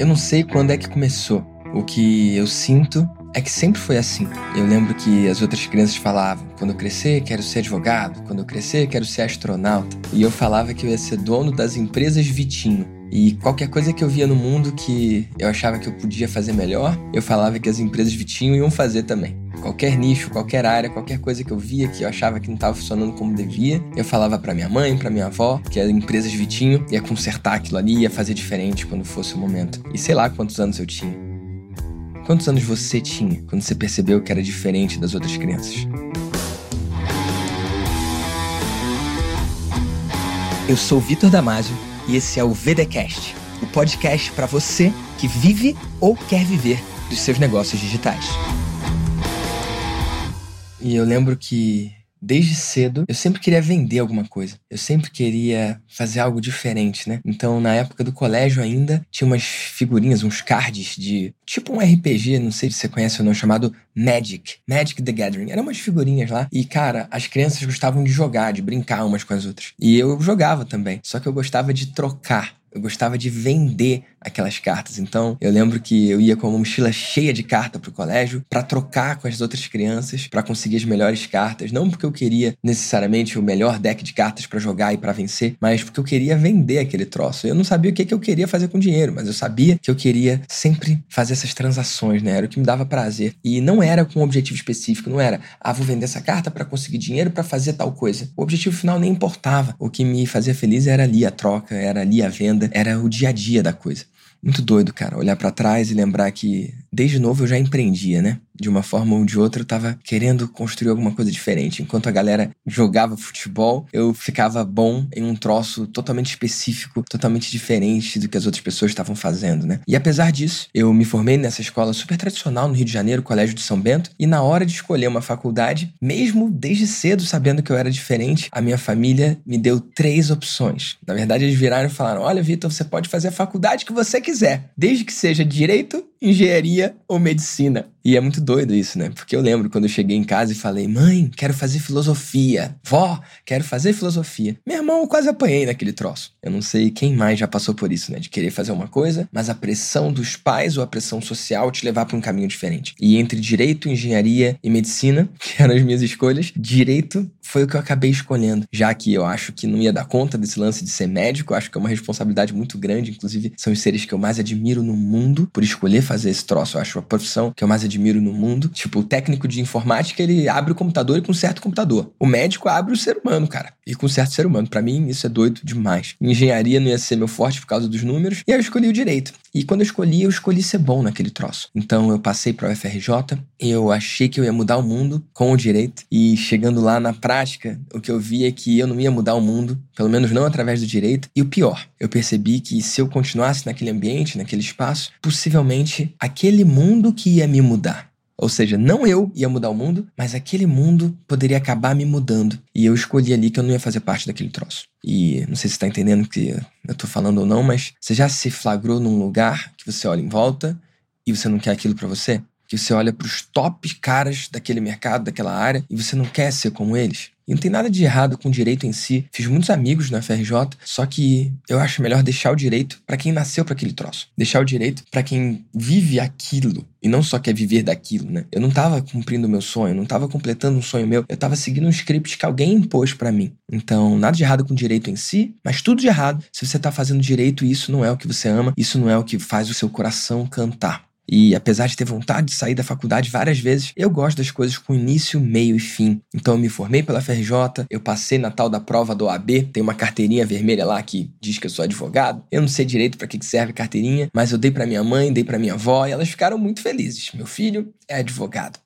Eu não sei quando é que começou. O que eu sinto é que sempre foi assim. Eu lembro que as outras crianças falavam: quando eu crescer, quero ser advogado, quando eu crescer, quero ser astronauta. E eu falava que eu ia ser dono das empresas Vitinho. E qualquer coisa que eu via no mundo que eu achava que eu podia fazer melhor, eu falava que as empresas Vitinho iam fazer também. Qualquer nicho, qualquer área, qualquer coisa que eu via que eu achava que não estava funcionando como devia, eu falava para minha mãe, para minha avó, que as empresas Vitinho ia consertar aquilo ali, ia fazer diferente quando fosse o momento. E sei lá quantos anos eu tinha. Quantos anos você tinha quando você percebeu que era diferente das outras crianças? Eu sou Vitor Damasio e esse é o VDcast, o podcast para você que vive ou quer viver dos seus negócios digitais. E eu lembro que Desde cedo, eu sempre queria vender alguma coisa. Eu sempre queria fazer algo diferente, né? Então, na época do colégio ainda, tinha umas figurinhas, uns cards de tipo um RPG, não sei se você conhece ou não, chamado Magic. Magic the Gathering. Eram umas figurinhas lá. E, cara, as crianças gostavam de jogar, de brincar umas com as outras. E eu jogava também. Só que eu gostava de trocar eu gostava de vender aquelas cartas. Então, eu lembro que eu ia com uma mochila cheia de carta pro colégio para trocar com as outras crianças, para conseguir as melhores cartas, não porque eu queria necessariamente o melhor deck de cartas para jogar e para vencer, mas porque eu queria vender aquele troço. Eu não sabia o que, que eu queria fazer com dinheiro, mas eu sabia que eu queria sempre fazer essas transações, né? Era o que me dava prazer. E não era com um objetivo específico, não era, ah, vou vender essa carta para conseguir dinheiro para fazer tal coisa. O objetivo final nem importava. O que me fazia feliz era ali a troca, era ali a venda era o dia a dia da coisa. Muito doido, cara, olhar para trás e lembrar que desde novo eu já empreendia, né? De uma forma ou de outra, eu tava querendo construir alguma coisa diferente. Enquanto a galera jogava futebol, eu ficava bom em um troço totalmente específico, totalmente diferente do que as outras pessoas estavam fazendo, né? E apesar disso, eu me formei nessa escola super tradicional no Rio de Janeiro, Colégio de São Bento, e na hora de escolher uma faculdade, mesmo desde cedo sabendo que eu era diferente, a minha família me deu três opções. Na verdade, eles viraram e falaram: Olha, Vitor, você pode fazer a faculdade que você quiser, desde que seja direito, engenharia ou medicina. E é muito doido isso, né? Porque eu lembro quando eu cheguei em casa e falei: mãe, quero fazer filosofia. Vó, quero fazer filosofia. Meu irmão, eu quase apanhei naquele troço. Eu não sei quem mais já passou por isso, né? De querer fazer uma coisa, mas a pressão dos pais ou a pressão social te levar para um caminho diferente. E entre direito, engenharia e medicina, que eram as minhas escolhas, direito foi o que eu acabei escolhendo. Já que eu acho que não ia dar conta desse lance de ser médico, eu acho que é uma responsabilidade muito grande. Inclusive, são os seres que eu mais admiro no mundo por escolher fazer esse troço. Eu acho a profissão que eu mais admiro no mundo. Tipo, o técnico de informática, ele abre o computador e conserta o computador. O médico abre o ser humano, cara. E conserta o ser humano. Para mim, isso é doido demais. Engenharia não ia ser meu forte por causa dos números. E aí eu escolhi o direito. E quando eu escolhi, eu escolhi ser bom naquele troço. Então eu passei para o UFRJ, eu achei que eu ia mudar o mundo com o direito. E chegando lá na prática, o que eu vi é que eu não ia mudar o mundo, pelo menos não através do direito. E o pior, eu percebi que se eu continuasse naquele ambiente, naquele espaço, possivelmente aquele mundo que ia me mudar. Ou seja, não eu ia mudar o mundo, mas aquele mundo poderia acabar me mudando. E eu escolhi ali que eu não ia fazer parte daquele troço. E não sei se você está entendendo que eu estou falando ou não, mas você já se flagrou num lugar que você olha em volta e você não quer aquilo para você? Que você olha para os top caras daquele mercado, daquela área, e você não quer ser como eles? E não tem nada de errado com o direito em si. Fiz muitos amigos na FRJ, só que eu acho melhor deixar o direito para quem nasceu para aquele troço. Deixar o direito para quem vive aquilo e não só quer viver daquilo, né? Eu não tava cumprindo o meu sonho, não tava completando um sonho meu, eu tava seguindo um script que alguém impôs para mim. Então, nada de errado com o direito em si, mas tudo de errado se você tá fazendo direito e isso não é o que você ama, isso não é o que faz o seu coração cantar. E apesar de ter vontade de sair da faculdade várias vezes, eu gosto das coisas com início, meio e fim. Então eu me formei pela FRJ, eu passei na tal da prova do OAB, tem uma carteirinha vermelha lá que diz que eu sou advogado. Eu não sei direito para que serve a carteirinha, mas eu dei para minha mãe, dei para minha avó e elas ficaram muito felizes. Meu filho é advogado.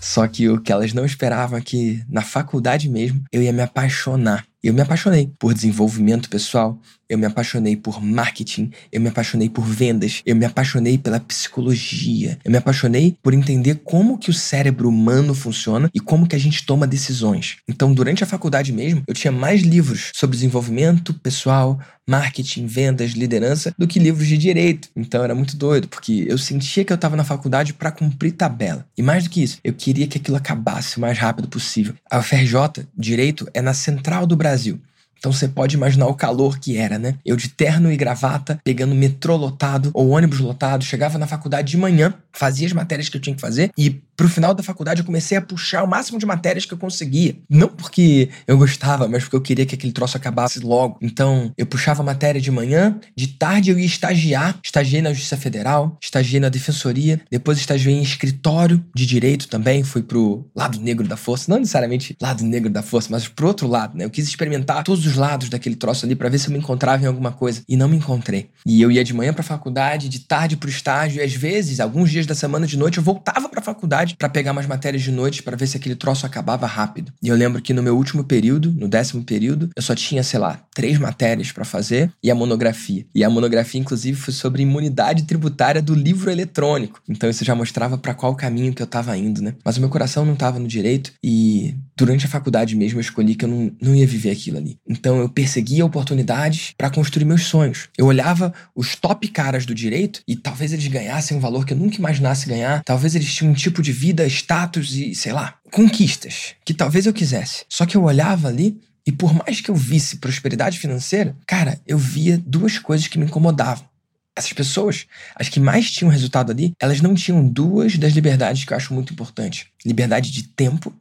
Só que o que elas não esperavam é que na faculdade mesmo eu ia me apaixonar. Eu me apaixonei por desenvolvimento pessoal, eu me apaixonei por marketing, eu me apaixonei por vendas, eu me apaixonei pela psicologia, eu me apaixonei por entender como que o cérebro humano funciona e como que a gente toma decisões. Então, durante a faculdade mesmo, eu tinha mais livros sobre desenvolvimento pessoal, marketing, vendas, liderança do que livros de direito. Então era muito doido, porque eu sentia que eu estava na faculdade para cumprir tabela. E mais do que isso, eu queria que aquilo acabasse o mais rápido possível. A UFRJ, direito, é na central do Brasil. Então você pode imaginar o calor que era, né? Eu de terno e gravata, pegando metrô lotado ou ônibus lotado, chegava na faculdade de manhã, fazia as matérias que eu tinha que fazer e pro final da faculdade eu comecei a puxar o máximo de matérias que eu conseguia. Não porque eu gostava, mas porque eu queria que aquele troço acabasse logo. Então, eu puxava matéria de manhã, de tarde eu ia estagiar. Estagiei na Justiça Federal, estagiei na Defensoria, depois estagiei em escritório de direito também, fui pro lado negro da força, não necessariamente lado negro da força, mas pro outro lado, né? Eu quis experimentar todos os lados daquele troço ali para ver se eu me encontrava em alguma coisa e não me encontrei. E eu ia de manhã para faculdade, de tarde pro estágio e às vezes, alguns dias da semana de noite eu voltava para faculdade para pegar umas matérias de noite para ver se aquele troço acabava rápido. E eu lembro que no meu último período, no décimo período, eu só tinha, sei lá, três matérias para fazer e a monografia. E a monografia, inclusive, foi sobre imunidade tributária do livro eletrônico. Então isso já mostrava para qual caminho que eu tava indo, né? Mas o meu coração não tava no direito e durante a faculdade mesmo eu escolhi que eu não, não ia viver aquilo ali. Então eu perseguia oportunidades para construir meus sonhos. Eu olhava os top caras do direito e talvez eles ganhassem um valor que eu nunca imaginasse ganhar, talvez eles tinham um tipo de vida, status e, sei lá, conquistas que talvez eu quisesse. Só que eu olhava ali e por mais que eu visse prosperidade financeira, cara, eu via duas coisas que me incomodavam. Essas pessoas, as que mais tinham resultado ali, elas não tinham duas das liberdades que eu acho muito importantes: liberdade de tempo,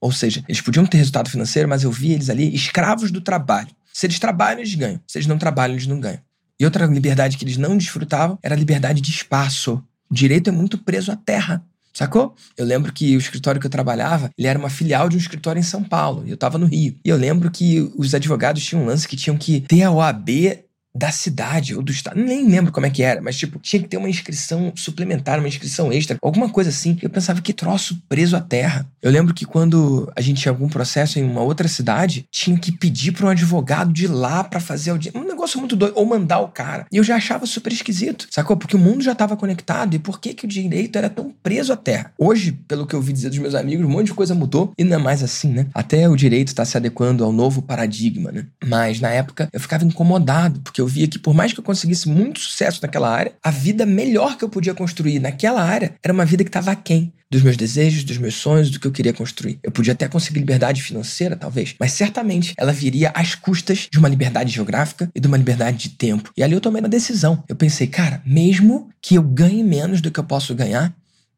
ou seja, eles podiam ter resultado financeiro, mas eu via eles ali escravos do trabalho. Se eles trabalham, eles ganham. Se eles não trabalham, eles não ganham. E outra liberdade que eles não desfrutavam era a liberdade de espaço. O direito é muito preso à terra. Sacou? Eu lembro que o escritório que eu trabalhava, ele era uma filial de um escritório em São Paulo, e eu tava no Rio. E eu lembro que os advogados tinham um lance que tinham que ter a OAB da cidade ou do estado, nem lembro como é que era, mas tipo, tinha que ter uma inscrição suplementar, uma inscrição extra, alguma coisa assim. Eu pensava que troço preso à terra. Eu lembro que quando a gente tinha algum processo em uma outra cidade, tinha que pedir para um advogado de lá para fazer audiência. Um negócio muito doido, ou mandar o cara. E eu já achava super esquisito, sacou? Porque o mundo já estava conectado e por que que o direito era tão preso à terra? Hoje, pelo que eu ouvi dizer dos meus amigos, um monte de coisa mudou e não é mais assim, né? Até o direito está se adequando ao novo paradigma, né? Mas na época eu ficava incomodado, porque eu via que por mais que eu conseguisse muito sucesso naquela área, a vida melhor que eu podia construir naquela área era uma vida que estava aquém dos meus desejos, dos meus sonhos, do que eu queria construir. Eu podia até conseguir liberdade financeira, talvez, mas certamente ela viria às custas de uma liberdade geográfica e de uma liberdade de tempo. E ali eu tomei uma decisão. Eu pensei, cara, mesmo que eu ganhe menos do que eu posso ganhar,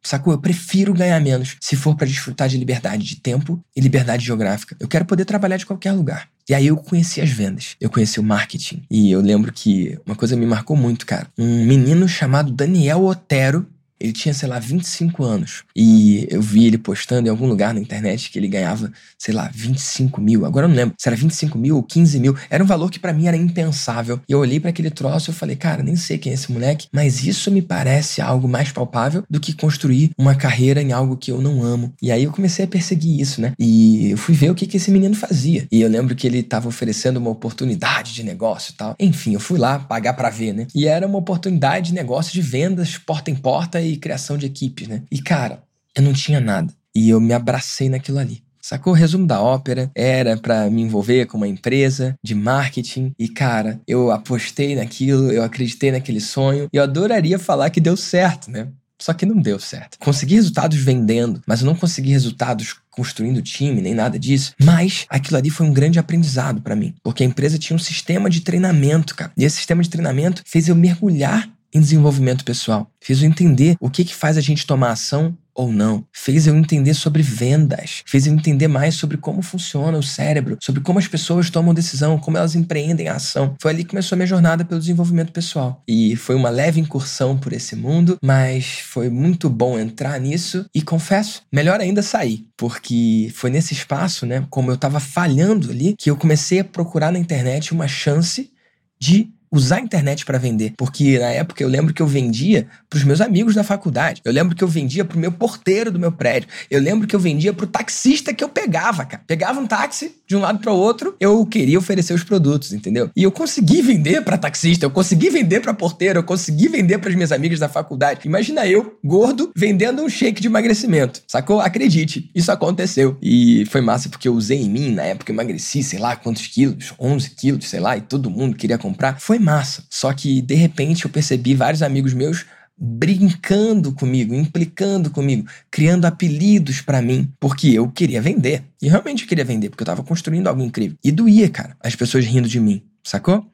Sacou? Eu prefiro ganhar menos se for para desfrutar de liberdade de tempo e liberdade geográfica. Eu quero poder trabalhar de qualquer lugar. E aí eu conheci as vendas, eu conheci o marketing. E eu lembro que uma coisa me marcou muito, cara. Um menino chamado Daniel Otero, ele tinha, sei lá, 25 anos. E eu vi ele postando em algum lugar na internet que ele ganhava, sei lá, 25 mil. Agora eu não lembro se era 25 mil ou 15 mil. Era um valor que para mim era impensável. E eu olhei para aquele troço e falei, cara, nem sei quem é esse moleque, mas isso me parece algo mais palpável do que construir uma carreira em algo que eu não amo. E aí eu comecei a perseguir isso, né? E eu fui ver o que, que esse menino fazia. E eu lembro que ele tava oferecendo uma oportunidade de negócio e tal. Enfim, eu fui lá pagar para ver, né? E era uma oportunidade de negócio de vendas porta em porta e criação de equipes, né? E cara, eu não tinha nada. E eu me abracei naquilo ali. Sacou? O resumo da ópera era para me envolver com uma empresa de marketing e cara, eu apostei naquilo, eu acreditei naquele sonho e eu adoraria falar que deu certo, né? Só que não deu certo. Consegui resultados vendendo, mas eu não consegui resultados construindo time, nem nada disso. Mas aquilo ali foi um grande aprendizado para mim, porque a empresa tinha um sistema de treinamento, cara. E esse sistema de treinamento fez eu mergulhar em desenvolvimento pessoal. Fez eu entender o que, que faz a gente tomar ação ou não. Fez eu entender sobre vendas. Fez eu entender mais sobre como funciona o cérebro, sobre como as pessoas tomam decisão, como elas empreendem a ação. Foi ali que começou a minha jornada pelo desenvolvimento pessoal. E foi uma leve incursão por esse mundo, mas foi muito bom entrar nisso e confesso, melhor ainda sair, porque foi nesse espaço, né, como eu estava falhando ali, que eu comecei a procurar na internet uma chance de usar a internet para vender. Porque na época eu lembro que eu vendia para os meus amigos da faculdade. Eu lembro que eu vendia para o meu porteiro do meu prédio. Eu lembro que eu vendia para o taxista que eu pegava, cara. Pegava um táxi de um lado para o outro, eu queria oferecer os produtos, entendeu? E eu consegui vender para taxista, eu consegui vender para porteiro, eu consegui vender para as minhas amigas da faculdade. Imagina eu, gordo, vendendo um shake de emagrecimento. Sacou? Acredite, isso aconteceu. E foi massa porque eu usei em mim, na época eu emagreci, sei lá quantos quilos, 11 quilos, sei lá, e todo mundo queria comprar. Foi massa. Só que, de repente, eu percebi vários amigos meus brincando comigo, implicando comigo, criando apelidos para mim, porque eu queria vender. E realmente eu queria vender, porque eu tava construindo algo incrível. E doía, cara, as pessoas rindo de mim, sacou?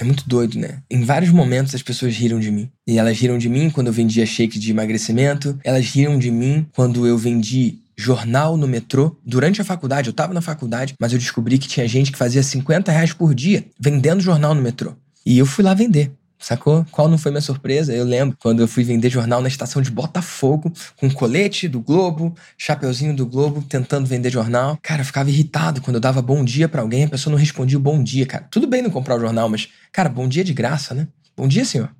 É muito doido, né? Em vários momentos as pessoas riram de mim. E elas riram de mim quando eu vendia shake de emagrecimento, elas riram de mim quando eu vendi jornal no metrô. Durante a faculdade, eu tava na faculdade, mas eu descobri que tinha gente que fazia 50 reais por dia vendendo jornal no metrô. E eu fui lá vender. Sacou? Qual não foi minha surpresa? Eu lembro quando eu fui vender jornal na estação de Botafogo, com colete do Globo, chapeuzinho do Globo, tentando vender jornal. Cara, eu ficava irritado quando eu dava bom dia para alguém, a pessoa não respondia o bom dia, cara. Tudo bem não comprar o jornal, mas, cara, bom dia de graça, né? Bom dia, senhor.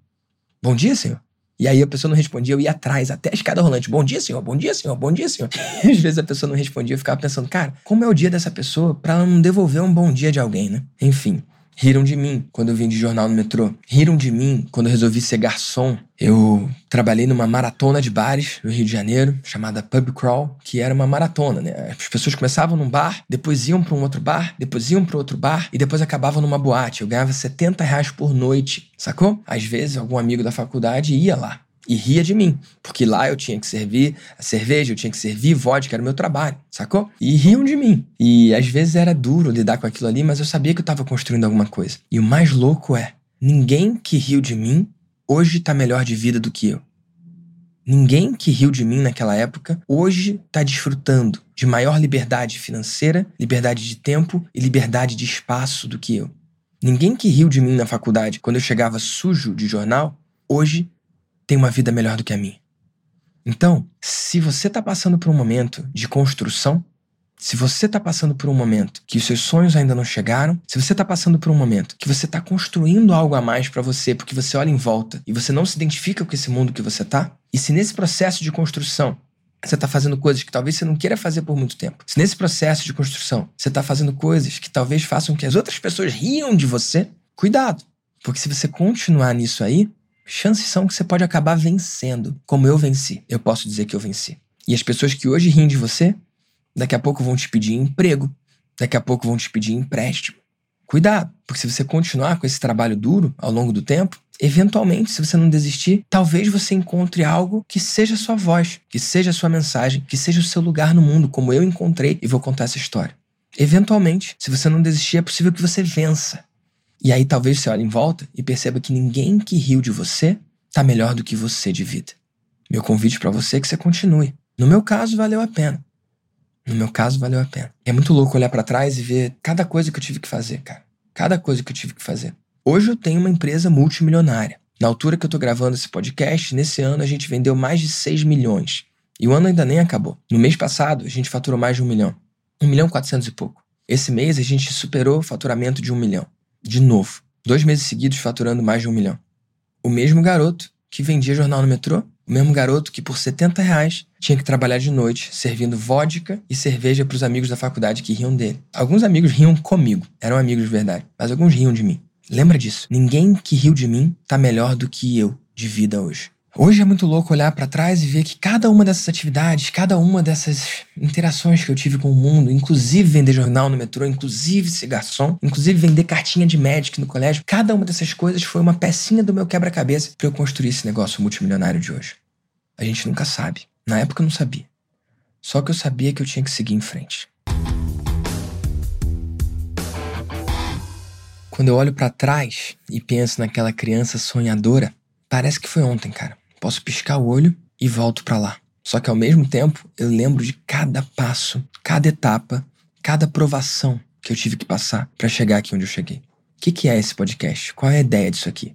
Bom dia, senhor. E aí a pessoa não respondia, eu ia atrás, até a escada rolante. Bom dia, senhor. Bom dia, senhor. Bom dia, senhor. E às vezes a pessoa não respondia, eu ficava pensando, cara, como é o dia dessa pessoa para ela não devolver um bom dia de alguém, né? Enfim. Riram de mim quando eu vim de jornal no metrô. Riram de mim quando eu resolvi ser garçom. Eu trabalhei numa maratona de bares no Rio de Janeiro, chamada Pub Crawl, que era uma maratona, né? As pessoas começavam num bar, depois iam para um outro bar, depois iam para outro bar e depois acabavam numa boate. Eu ganhava 70 reais por noite, sacou? Às vezes algum amigo da faculdade ia lá e ria de mim, porque lá eu tinha que servir a cerveja, eu tinha que servir vodka, era o meu trabalho, sacou? E riam de mim. E às vezes era duro lidar com aquilo ali, mas eu sabia que eu estava construindo alguma coisa. E o mais louco é, ninguém que riu de mim hoje tá melhor de vida do que eu. Ninguém que riu de mim naquela época hoje está desfrutando de maior liberdade financeira, liberdade de tempo e liberdade de espaço do que eu. Ninguém que riu de mim na faculdade quando eu chegava sujo de jornal, hoje tem uma vida melhor do que a minha. Então, se você está passando por um momento de construção, se você está passando por um momento que os seus sonhos ainda não chegaram, se você está passando por um momento que você está construindo algo a mais para você, porque você olha em volta e você não se identifica com esse mundo que você está, e se nesse processo de construção você está fazendo coisas que talvez você não queira fazer por muito tempo, se nesse processo de construção você está fazendo coisas que talvez façam que as outras pessoas riam de você, cuidado, porque se você continuar nisso aí, chances são que você pode acabar vencendo, como eu venci. Eu posso dizer que eu venci. E as pessoas que hoje riem de você, daqui a pouco vão te pedir emprego, daqui a pouco vão te pedir empréstimo. Cuidado, porque se você continuar com esse trabalho duro ao longo do tempo, eventualmente, se você não desistir, talvez você encontre algo que seja sua voz, que seja sua mensagem, que seja o seu lugar no mundo, como eu encontrei e vou contar essa história. Eventualmente, se você não desistir, é possível que você vença. E aí talvez você olhe em volta e perceba que ninguém que riu de você tá melhor do que você de vida. Meu convite para você é que você continue. No meu caso, valeu a pena. No meu caso, valeu a pena. É muito louco olhar para trás e ver cada coisa que eu tive que fazer, cara. Cada coisa que eu tive que fazer. Hoje eu tenho uma empresa multimilionária. Na altura que eu tô gravando esse podcast, nesse ano a gente vendeu mais de 6 milhões. E o ano ainda nem acabou. No mês passado, a gente faturou mais de um milhão. Um milhão quatrocentos e pouco. Esse mês a gente superou o faturamento de um milhão de novo. Dois meses seguidos faturando mais de um milhão. O mesmo garoto que vendia jornal no metrô, o mesmo garoto que por 70 reais tinha que trabalhar de noite, servindo vodka e cerveja para os amigos da faculdade que riam dele. Alguns amigos riam comigo, eram amigos de verdade, mas alguns riam de mim. Lembra disso? Ninguém que riu de mim tá melhor do que eu de vida hoje. Hoje é muito louco olhar para trás e ver que cada uma dessas atividades, cada uma dessas interações que eu tive com o mundo, inclusive vender jornal no metrô, inclusive ser garçom, inclusive vender cartinha de Magic no colégio, cada uma dessas coisas foi uma pecinha do meu quebra-cabeça para eu construir esse negócio multimilionário de hoje. A gente nunca sabe. Na época eu não sabia. Só que eu sabia que eu tinha que seguir em frente. Quando eu olho para trás e penso naquela criança sonhadora, parece que foi ontem, cara. Posso piscar o olho e volto para lá. Só que ao mesmo tempo, eu lembro de cada passo, cada etapa, cada provação que eu tive que passar para chegar aqui onde eu cheguei. O que, que é esse podcast? Qual é a ideia disso aqui?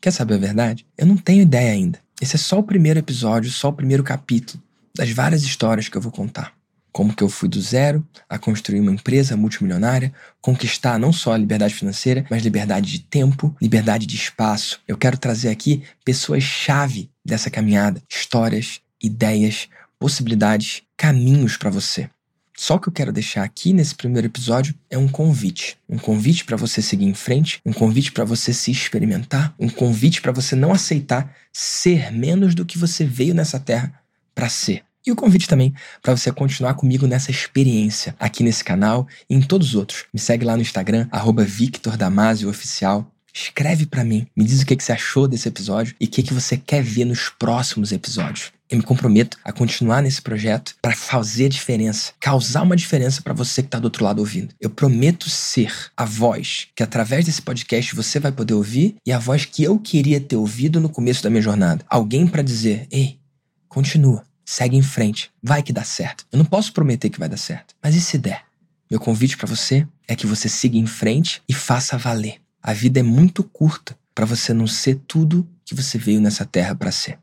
Quer saber a verdade? Eu não tenho ideia ainda. Esse é só o primeiro episódio, só o primeiro capítulo das várias histórias que eu vou contar. Como que eu fui do zero a construir uma empresa multimilionária, conquistar não só a liberdade financeira, mas liberdade de tempo, liberdade de espaço. Eu quero trazer aqui pessoas-chave dessa caminhada, histórias, ideias, possibilidades, caminhos para você. Só que eu quero deixar aqui nesse primeiro episódio é um convite, um convite para você seguir em frente, um convite para você se experimentar, um convite para você não aceitar ser menos do que você veio nessa terra para ser. E o convite também para você continuar comigo nessa experiência aqui nesse canal e em todos os outros. Me segue lá no Instagram, arroba Victor Damasio Oficial. Escreve para mim, me diz o que, que você achou desse episódio e o que, que você quer ver nos próximos episódios. Eu me comprometo a continuar nesse projeto para fazer diferença, causar uma diferença para você que está do outro lado ouvindo. Eu prometo ser a voz que através desse podcast você vai poder ouvir e a voz que eu queria ter ouvido no começo da minha jornada. Alguém para dizer: "Ei, continua, segue em frente, vai que dá certo". Eu não posso prometer que vai dar certo, mas e se der? Meu convite para você é que você siga em frente e faça valer. A vida é muito curta para você não ser tudo que você veio nessa terra para ser.